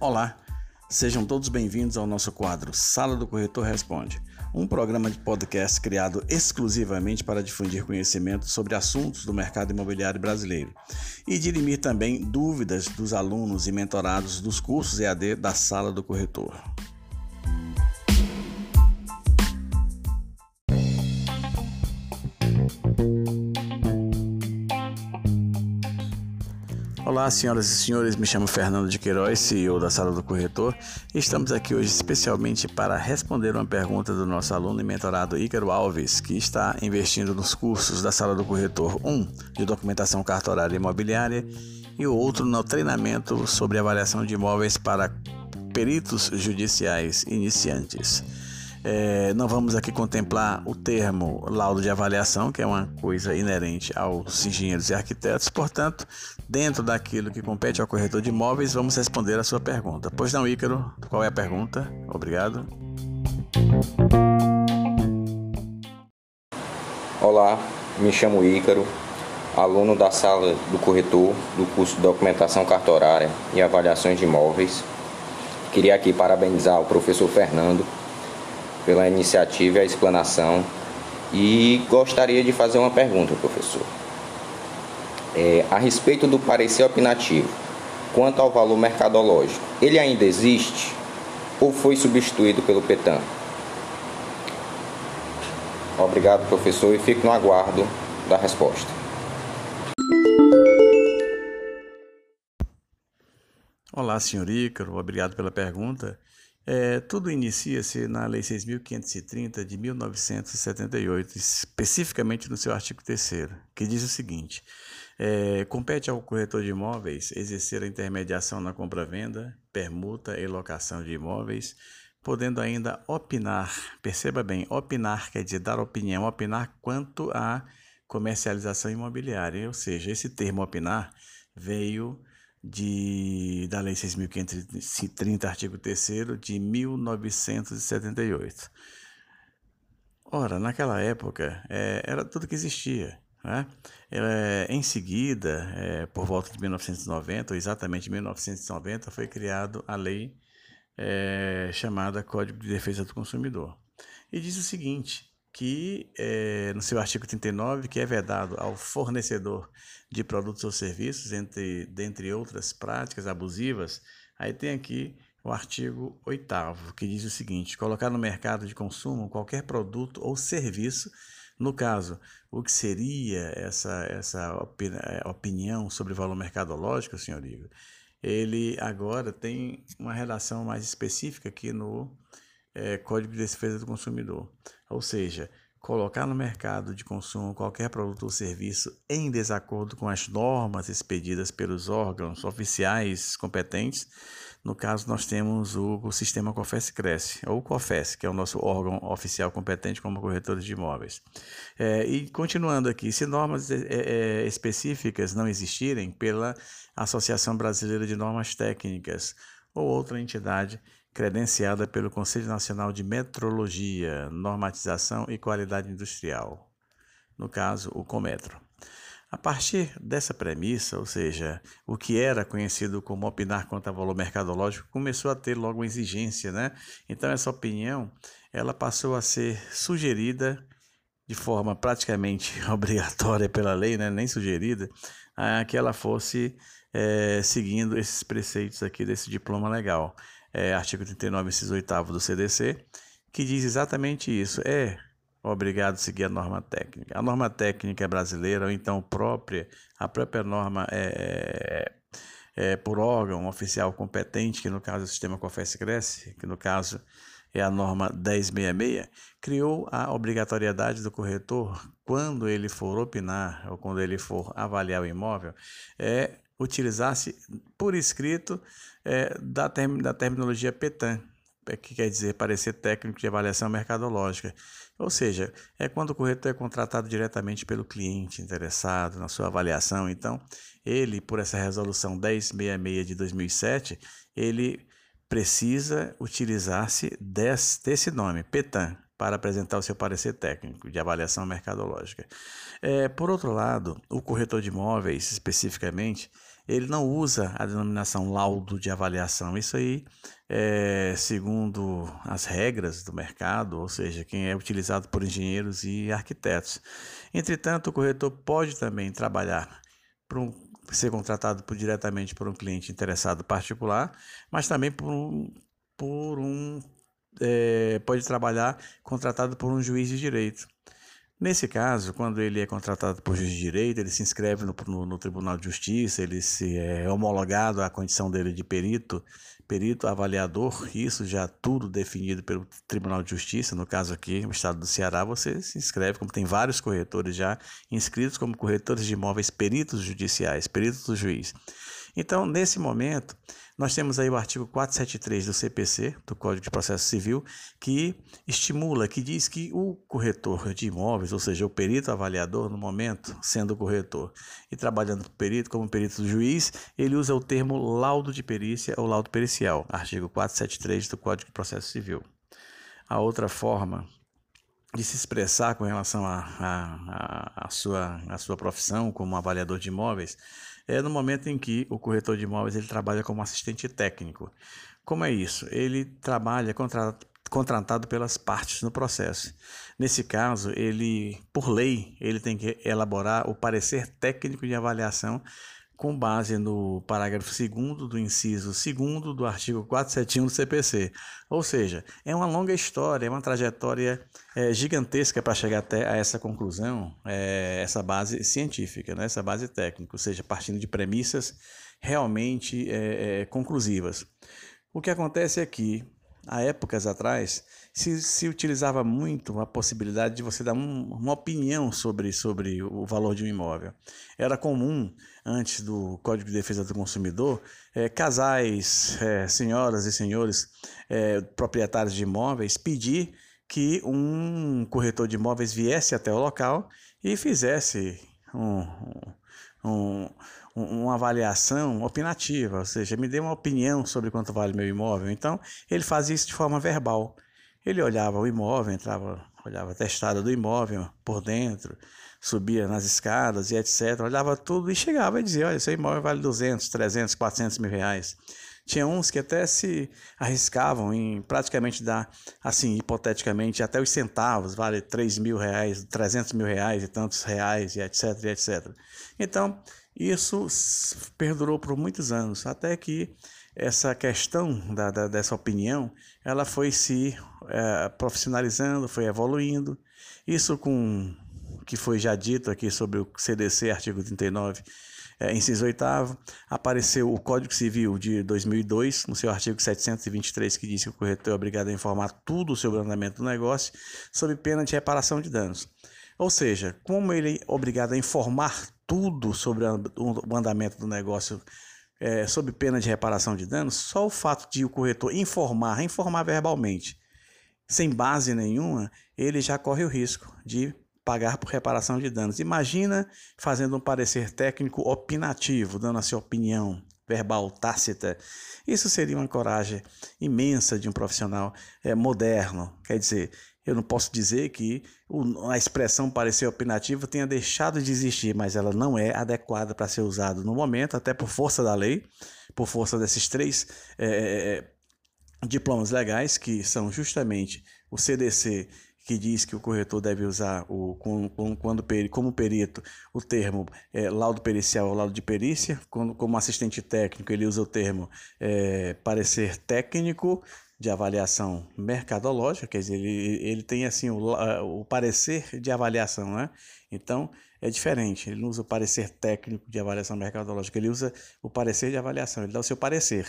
Olá, sejam todos bem-vindos ao nosso quadro Sala do Corretor Responde, um programa de podcast criado exclusivamente para difundir conhecimento sobre assuntos do mercado imobiliário brasileiro e dirimir também dúvidas dos alunos e mentorados dos cursos EAD da Sala do Corretor. Olá, senhoras e senhores, me chamo Fernando de Queiroz, CEO da Sala do Corretor, e estamos aqui hoje especialmente para responder uma pergunta do nosso aluno e mentorado Ícaro Alves, que está investindo nos cursos da Sala do Corretor, um de documentação cartorária imobiliária e o outro no treinamento sobre avaliação de imóveis para peritos judiciais iniciantes. É, não vamos aqui contemplar o termo laudo de avaliação, que é uma coisa inerente aos engenheiros e arquitetos, portanto, dentro daquilo que compete ao corretor de imóveis, vamos responder a sua pergunta. Pois não, Ícaro, qual é a pergunta? Obrigado. Olá, me chamo Ícaro, aluno da sala do corretor do curso de documentação cartorária e avaliações de imóveis. Queria aqui parabenizar o professor Fernando pela iniciativa e a explanação. E gostaria de fazer uma pergunta, professor. É, a respeito do parecer opinativo, quanto ao valor mercadológico, ele ainda existe ou foi substituído pelo PETAM? Obrigado, professor, e fico no aguardo da resposta. Olá, senhor Ícaro, obrigado pela pergunta. É, tudo inicia-se na Lei 6.530 de 1978, especificamente no seu artigo 3, que diz o seguinte: é, compete ao corretor de imóveis exercer a intermediação na compra-venda, permuta e locação de imóveis, podendo ainda opinar, perceba bem, opinar quer dizer dar opinião, opinar quanto à comercialização imobiliária, ou seja, esse termo opinar veio de, da Lei 6.530, artigo 3 de 1978. Ora, naquela época é, era tudo que existia. Né? É, em seguida, é, por volta de 1990, ou exatamente 1990, foi criada a lei é, chamada Código de Defesa do Consumidor. E diz o seguinte: que é, no seu artigo 39, que é vedado ao fornecedor de produtos ou serviços, entre, dentre outras práticas abusivas, aí tem aqui o artigo 8 que diz o seguinte: colocar no mercado de consumo qualquer produto ou serviço, no caso, o que seria essa, essa é, opinião sobre valor mercadológico, senhor Igor, ele agora tem uma relação mais específica aqui no é, Código de Defesa do Consumidor. Ou seja, colocar no mercado de consumo qualquer produto ou serviço em desacordo com as normas expedidas pelos órgãos oficiais competentes. No caso, nós temos o, o sistema COFES-CRESCE, ou COFES, que é o nosso órgão oficial competente como corretores de imóveis. É, e continuando aqui, se normas é, é, específicas não existirem pela Associação Brasileira de Normas Técnicas ou outra entidade credenciada pelo Conselho Nacional de Metrologia, Normatização e Qualidade Industrial, no caso, o Cometro. A partir dessa premissa, ou seja, o que era conhecido como opinar quanto a valor mercadológico, começou a ter logo uma exigência, né? Então essa opinião, ela passou a ser sugerida de forma praticamente obrigatória pela lei, né? nem sugerida, a que ela fosse é, seguindo esses preceitos aqui desse diploma legal é, artigo 39, inciso 8 do CDC, que diz exatamente isso. É obrigado a seguir a norma técnica. A norma técnica é brasileira, ou então própria, a própria norma é, é, é por órgão oficial competente, que no caso é o sistema COFES-CRESCE, que no caso é a norma 1066, criou a obrigatoriedade do corretor, quando ele for opinar ou quando ele for avaliar o imóvel, é utilizar-se por escrito é, da, term, da terminologia PETAN, é, que quer dizer parecer técnico de avaliação mercadológica. Ou seja, é quando o corretor é contratado diretamente pelo cliente interessado na sua avaliação. Então, ele, por essa resolução 1066 de 2007, ele precisa utilizar-se desse, desse nome, PETAN, para apresentar o seu parecer técnico de avaliação mercadológica. É, por outro lado, o corretor de imóveis, especificamente, ele não usa a denominação laudo de avaliação. Isso aí é segundo as regras do mercado, ou seja, quem é utilizado por engenheiros e arquitetos. Entretanto, o corretor pode também trabalhar para um, ser contratado por, diretamente por um cliente interessado particular, mas também por um, por um é, pode trabalhar contratado por um juiz de direito. Nesse caso, quando ele é contratado por juiz de direito, ele se inscreve no, no, no Tribunal de Justiça, ele se é homologado à condição dele de perito, perito avaliador, isso já tudo definido pelo Tribunal de Justiça, no caso aqui, no estado do Ceará, você se inscreve, como tem vários corretores já inscritos como corretores de imóveis peritos judiciais, peritos do juiz. Então, nesse momento, nós temos aí o artigo 473 do CPC, do Código de Processo Civil, que estimula, que diz que o corretor de imóveis, ou seja, o perito avaliador, no momento, sendo o corretor e trabalhando como perito, como perito do juiz, ele usa o termo laudo de perícia ou laudo pericial, artigo 473 do Código de Processo Civil. A outra forma de se expressar com relação à a, a, a, sua, a sua profissão como avaliador de imóveis é no momento em que o corretor de imóveis ele trabalha como assistente técnico. Como é isso? Ele trabalha contra, contratado pelas partes no processo. Nesse caso, ele, por lei, ele tem que elaborar o parecer técnico de avaliação com base no parágrafo 2 do inciso 2 do artigo 471 do CPC. Ou seja, é uma longa história, é uma trajetória é, gigantesca para chegar até a essa conclusão, é, essa base científica, né, essa base técnica, ou seja, partindo de premissas realmente é, é conclusivas. O que acontece é que, há épocas atrás, se, se utilizava muito a possibilidade de você dar um, uma opinião sobre, sobre o valor de um imóvel. Era comum, antes do Código de Defesa do Consumidor, é, casais, é, senhoras e senhores é, proprietários de imóveis pedir que um corretor de imóveis viesse até o local e fizesse um, um, uma avaliação opinativa, ou seja, me dê uma opinião sobre quanto vale meu imóvel. Então, ele fazia isso de forma verbal. Ele olhava o imóvel, entrava, olhava a testada do imóvel por dentro, subia nas escadas e etc. Olhava tudo e chegava e dizia: Olha, seu imóvel vale 200, 300, 400 mil reais. Tinha uns que até se arriscavam em praticamente dar, assim, hipoteticamente, até os centavos, vale 3 mil reais, 300 mil reais e tantos reais e etc, e etc. Então, isso perdurou por muitos anos, até que essa questão da, da, dessa opinião, ela foi se é, profissionalizando, foi evoluindo. Isso com que foi já dito aqui sobre o CDC, artigo 39, é, inciso 8 apareceu o Código Civil de 2002, no seu artigo 723, que diz que o corretor é obrigado a informar tudo sobre o andamento do negócio, sob pena de reparação de danos. Ou seja, como ele é obrigado a informar tudo sobre o andamento do negócio é, sob pena de reparação de danos, só o fato de o corretor informar, informar verbalmente, sem base nenhuma, ele já corre o risco de pagar por reparação de danos. Imagina fazendo um parecer técnico opinativo, dando a sua opinião verbal tácita. Isso seria uma coragem imensa de um profissional é, moderno. Quer dizer, eu não posso dizer que a expressão parecer opinativa tenha deixado de existir, mas ela não é adequada para ser usada no momento, até por força da lei, por força desses três é, diplomas legais, que são justamente o CDC, que diz que o corretor deve usar o, quando, como perito o termo é, laudo pericial ou laudo de perícia, quando, como assistente técnico ele usa o termo é, parecer técnico, de avaliação mercadológica, quer dizer, ele, ele tem assim o, o parecer de avaliação, né? Então é diferente, ele não usa o parecer técnico de avaliação mercadológica, ele usa o parecer de avaliação, ele dá o seu parecer.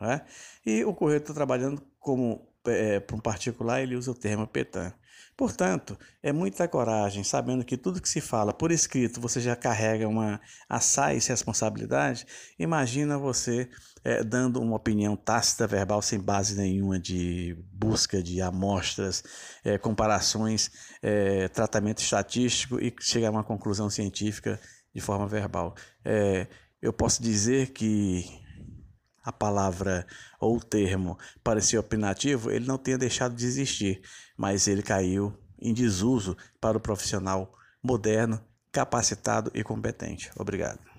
Né? E o corretor trabalhando como é, para um particular, ele usa o termo PETAN. Portanto, é muita coragem, sabendo que tudo que se fala por escrito você já carrega uma assaz responsabilidade. Imagina você é, dando uma opinião tácita, verbal, sem base nenhuma de busca de amostras, é, comparações, é, tratamento estatístico e chegar a uma conclusão científica de forma verbal. Eu posso dizer que a palavra ou o termo parecia opinativo, ele não tenha deixado de existir, mas ele caiu em desuso para o profissional moderno, capacitado e competente. Obrigado.